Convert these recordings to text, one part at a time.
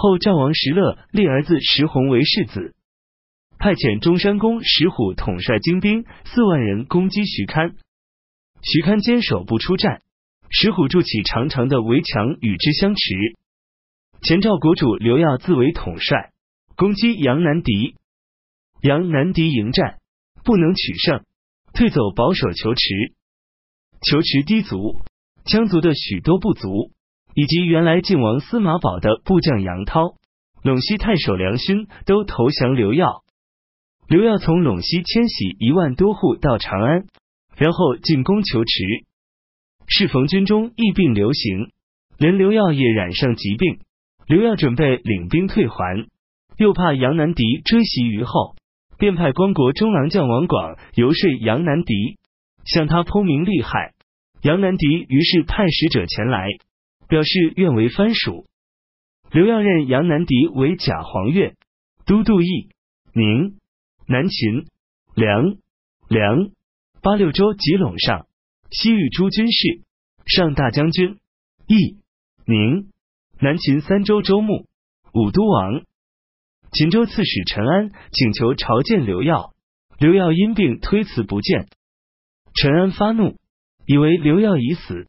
后赵王石勒立儿子石弘为世子，派遣中山公石虎统帅精兵四万人攻击徐堪，徐堪坚守不出战，石虎筑起长长的围墙与之相持。前赵国主刘耀自为统帅，攻击杨南敌，杨南敌迎战不能取胜，退走保守求池，求池低卒，羌族的许多部族。以及原来晋王司马宝的部将杨涛、陇西太守梁勋都投降刘耀。刘耀从陇西迁徙一万多户到长安，然后进攻求池。适逢军中疫病流行，连刘耀也染上疾病。刘耀准备领兵退还，又怕杨南敌追袭于后，便派光国中郎将王广游说杨南敌，向他剖明利害。杨南敌于是派使者前来。表示愿为藩属，刘耀任杨南狄为假黄钺、都督义、宁、南秦、梁、梁八六州及陇上、西域诸军事，上大将军、义、宁、南秦三州州牧、武都王。秦州刺史陈安请求朝见刘耀，刘耀因病推辞不见。陈安发怒，以为刘耀已死。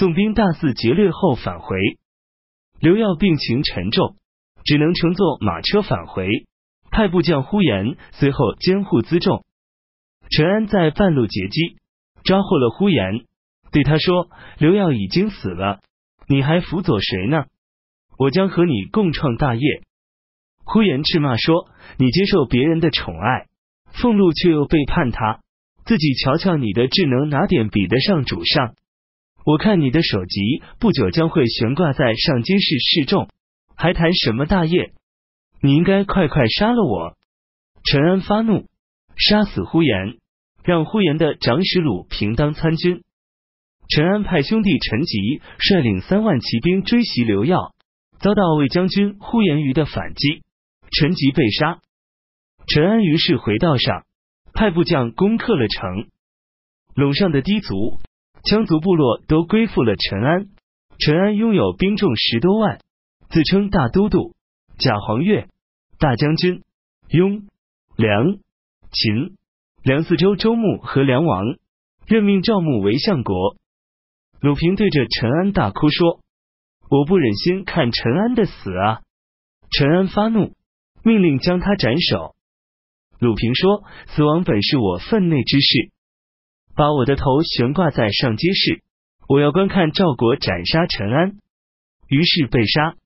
纵兵大肆劫掠后返回，刘耀病情沉重，只能乘坐马车返回。派部将呼延随后监护辎重。陈安在半路截击，抓获了呼延，对他说：“刘耀已经死了，你还辅佐谁呢？我将和你共创大业。”呼延斥骂说：“你接受别人的宠爱，俸禄却又背叛他，自己瞧瞧你的智能，哪点比得上主上？”我看你的首级不久将会悬挂在上京市示众，还谈什么大业？你应该快快杀了我！陈安发怒，杀死呼延，让呼延的长史鲁平当参军。陈安派兄弟陈吉率领三万骑兵追袭刘耀，遭到魏将军呼延瑜的反击，陈吉被杀。陈安于是回道上，派部将攻克了城。陇上的氐族。羌族部落都归附了陈安，陈安拥有兵众十多万，自称大都督、假黄钺、大将军、雍、梁、秦、梁四州州牧和梁王，任命赵牧为相国。鲁平对着陈安大哭说：“我不忍心看陈安的死啊！”陈安发怒，命令将他斩首。鲁平说：“死亡本是我分内之事。”把我的头悬挂在上街市，我要观看赵国斩杀陈安。于是被杀。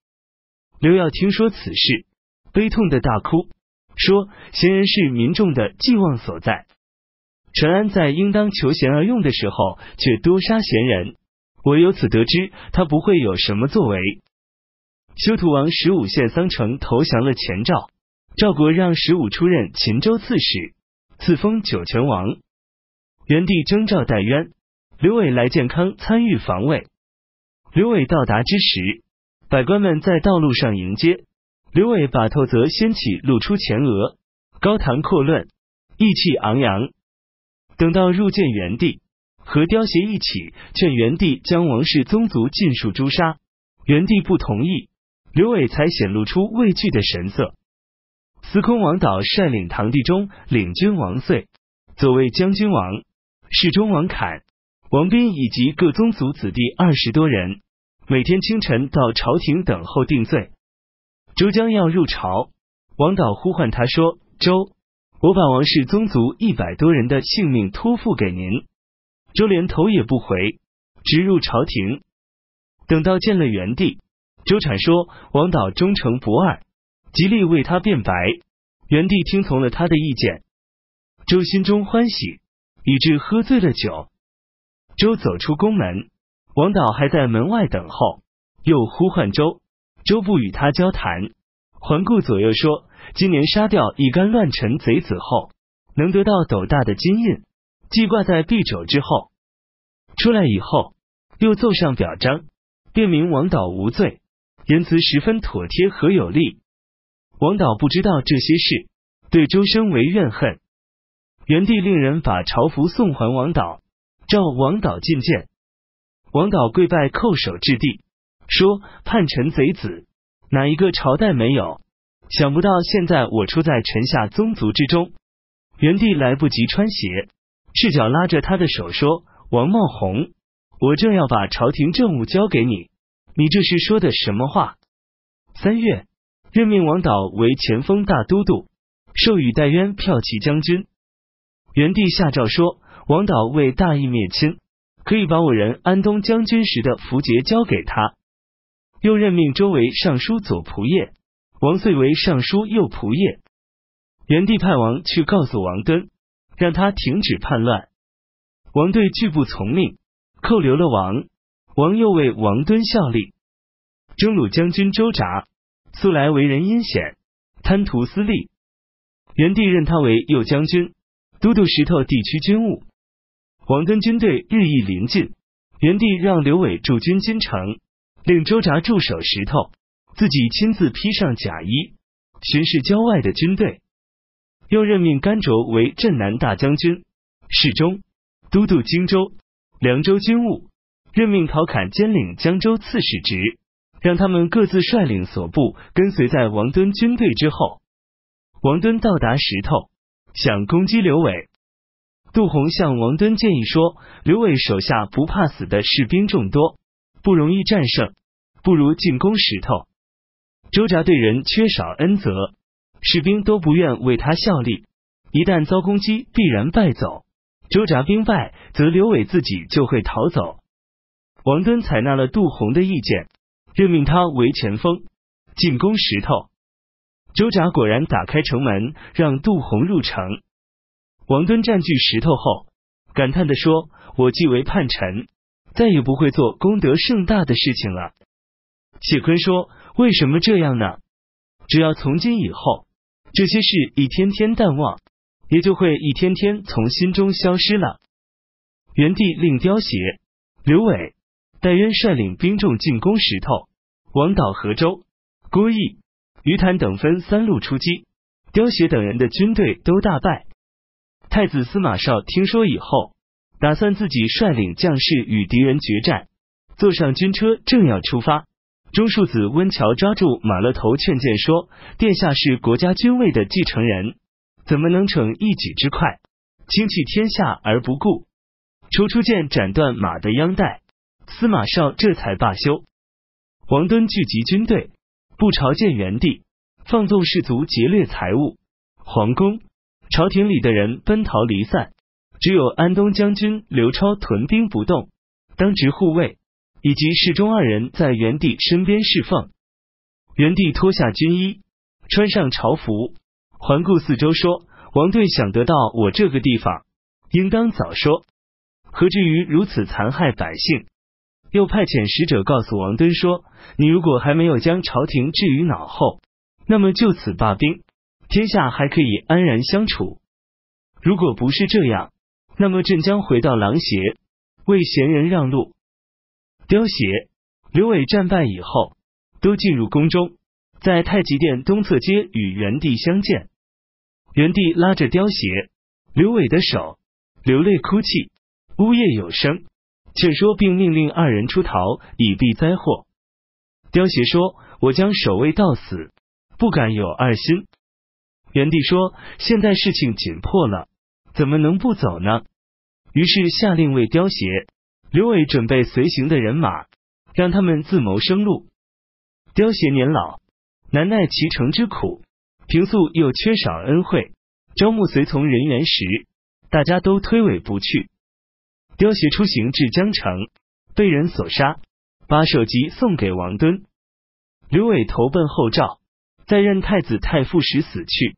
刘耀听说此事，悲痛的大哭，说：“贤人是民众的寄望所在。陈安在应当求贤而用的时候，却多杀贤人。我由此得知，他不会有什么作为。”修图王十五县桑城投降了前赵，赵国让十五出任秦州刺史，赐封九泉王。元帝征召戴渊、刘伟来健康参与防卫。刘伟到达之时，百官们在道路上迎接刘伟，把头则掀起，露出前额，高谈阔论，意气昂扬。等到入见元帝，和刁协一起劝元帝将王室宗族尽数诛杀，元帝不同意，刘伟才显露出畏惧的神色。司空王导率领唐帝中领军王遂，左卫将军王。侍中王侃、王斌以及各宗族子弟二十多人，每天清晨到朝廷等候定罪。周将要入朝，王导呼唤他说：“周，我把王氏宗族一百多人的性命托付给您。”周连头也不回，直入朝廷。等到见了元帝，周阐说王导忠诚不二，极力为他辩白。元帝听从了他的意见，周心中欢喜。以致喝醉了酒，周走出宫门，王导还在门外等候，又呼唤周，周不与他交谈，环顾左右说：“今年杀掉一干乱臣贼子后，能得到斗大的金印，记挂在臂肘之后。出来以后，又奏上表彰，便明王导无罪，言辞十分妥帖和有力。王导不知道这些事，对周生为怨恨。”元帝令人把朝服送还王导，召王导觐见。王导跪拜叩首致地，说：“叛臣贼子，哪一个朝代没有？想不到现在我出在臣下宗族之中。元帝来不及穿鞋，赤脚拉着他的手说：“王茂宏，我正要把朝廷政务交给你，你这是说的什么话？”三月，任命王导为前锋大都督，授予戴渊骠骑将军。元帝下诏说：“王导为大义灭亲，可以把我人安东将军时的符节交给他。”又任命周为尚书左仆射，王遂为尚书右仆射。元帝派王去告诉王敦，让他停止叛乱。王队拒不从命，扣留了王。王又为王敦效力。征虏将军周札素来为人阴险，贪图私利。元帝任他为右将军，都督石头地区军务。王敦军队日益临近，元帝让刘伟驻军金城，令周札驻守石头，自己亲自披上甲衣，巡视郊外的军队。又任命甘卓为镇南大将军、侍中、都督荆州、凉州军务，任命陶侃兼领江州刺史职。让他们各自率领所部跟随在王敦军队之后。王敦到达石头，想攻击刘伟。杜洪向王敦建议说：“刘伟手下不怕死的士兵众多，不容易战胜，不如进攻石头。”周札对人缺少恩泽，士兵都不愿为他效力，一旦遭攻击，必然败走。周札兵败，则刘伟自己就会逃走。王敦采纳了杜洪的意见。任命他为前锋，进攻石头。周札果然打开城门，让杜洪入城。王敦占据石头后，感叹的说：“我既为叛臣，再也不会做功德盛大的事情了。”谢坤说：“为什么这样呢？只要从今以后，这些事一天天淡忘，也就会一天天从心中消失了。”元帝令刁协、刘伟。戴渊率领兵众进攻石头，王导、河州、郭义、于谭等分三路出击，刁协等人的军队都大败。太子司马绍听说以后，打算自己率领将士与敌人决战，坐上军车正要出发，中庶子温峤抓住马勒头劝谏说：“殿下是国家君位的继承人，怎么能逞一己之快，轻弃天下而不顾？”抽出剑斩断马的腰带。司马绍这才罢休。王敦聚集军队，不朝见元帝，放纵士卒劫掠财物，皇宫、朝廷里的人奔逃离散，只有安东将军刘超屯兵不动，当值护卫，以及侍中二人在元帝身边侍奉。元帝脱下军衣，穿上朝服，环顾四周，说：“王队想得到我这个地方，应当早说，何至于如此残害百姓？”又派遣使者告诉王敦说：“你如果还没有将朝廷置于脑后，那么就此罢兵，天下还可以安然相处；如果不是这样，那么朕将回到狼邪，为贤人让路。”刁邪、刘伟战败以后，都进入宫中，在太极殿东侧街与元帝相见。元帝拉着刁邪、刘伟的手，流泪哭泣，呜咽有声。劝说并命令二人出逃，以避灾祸。刁协说：“我将守卫到死，不敢有二心。”元帝说：“现在事情紧迫了，怎么能不走呢？”于是下令为刁协、刘伟准备随行的人马，让他们自谋生路。刁协年老，难耐其城之苦，平素又缺少恩惠，招募随从人员时，大家都推诿不去。刁协出行至江城，被人所杀，把首级送给王敦。刘伟投奔后赵，在任太子太傅时死去。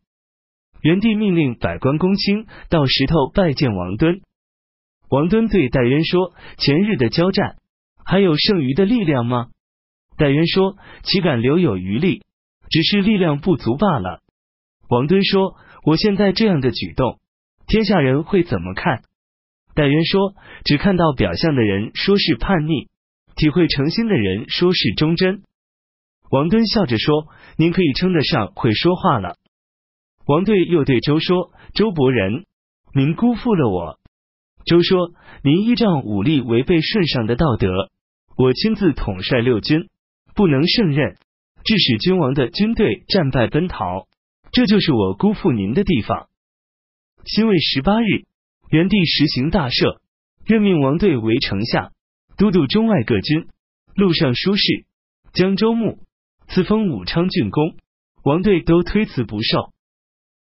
元帝命令百官公卿到石头拜见王敦。王敦对戴渊说：“前日的交战，还有剩余的力量吗？”戴渊说：“岂敢留有余力，只是力量不足罢了。”王敦说：“我现在这样的举动，天下人会怎么看？”戴渊说：“只看到表象的人说是叛逆，体会诚心的人说是忠贞。”王敦笑着说：“您可以称得上会说话了。”王队又对周说：“周伯仁，您辜负了我。”周说：“您依仗武力违背顺上的道德，我亲自统帅六军，不能胜任，致使君王的军队战败奔逃。这就是我辜负您的地方。辛未十八日，元帝实行大赦，任命王队为丞相，都督中外各军，录尚书事，江州牧，赐封武昌郡公。王队都推辞不受。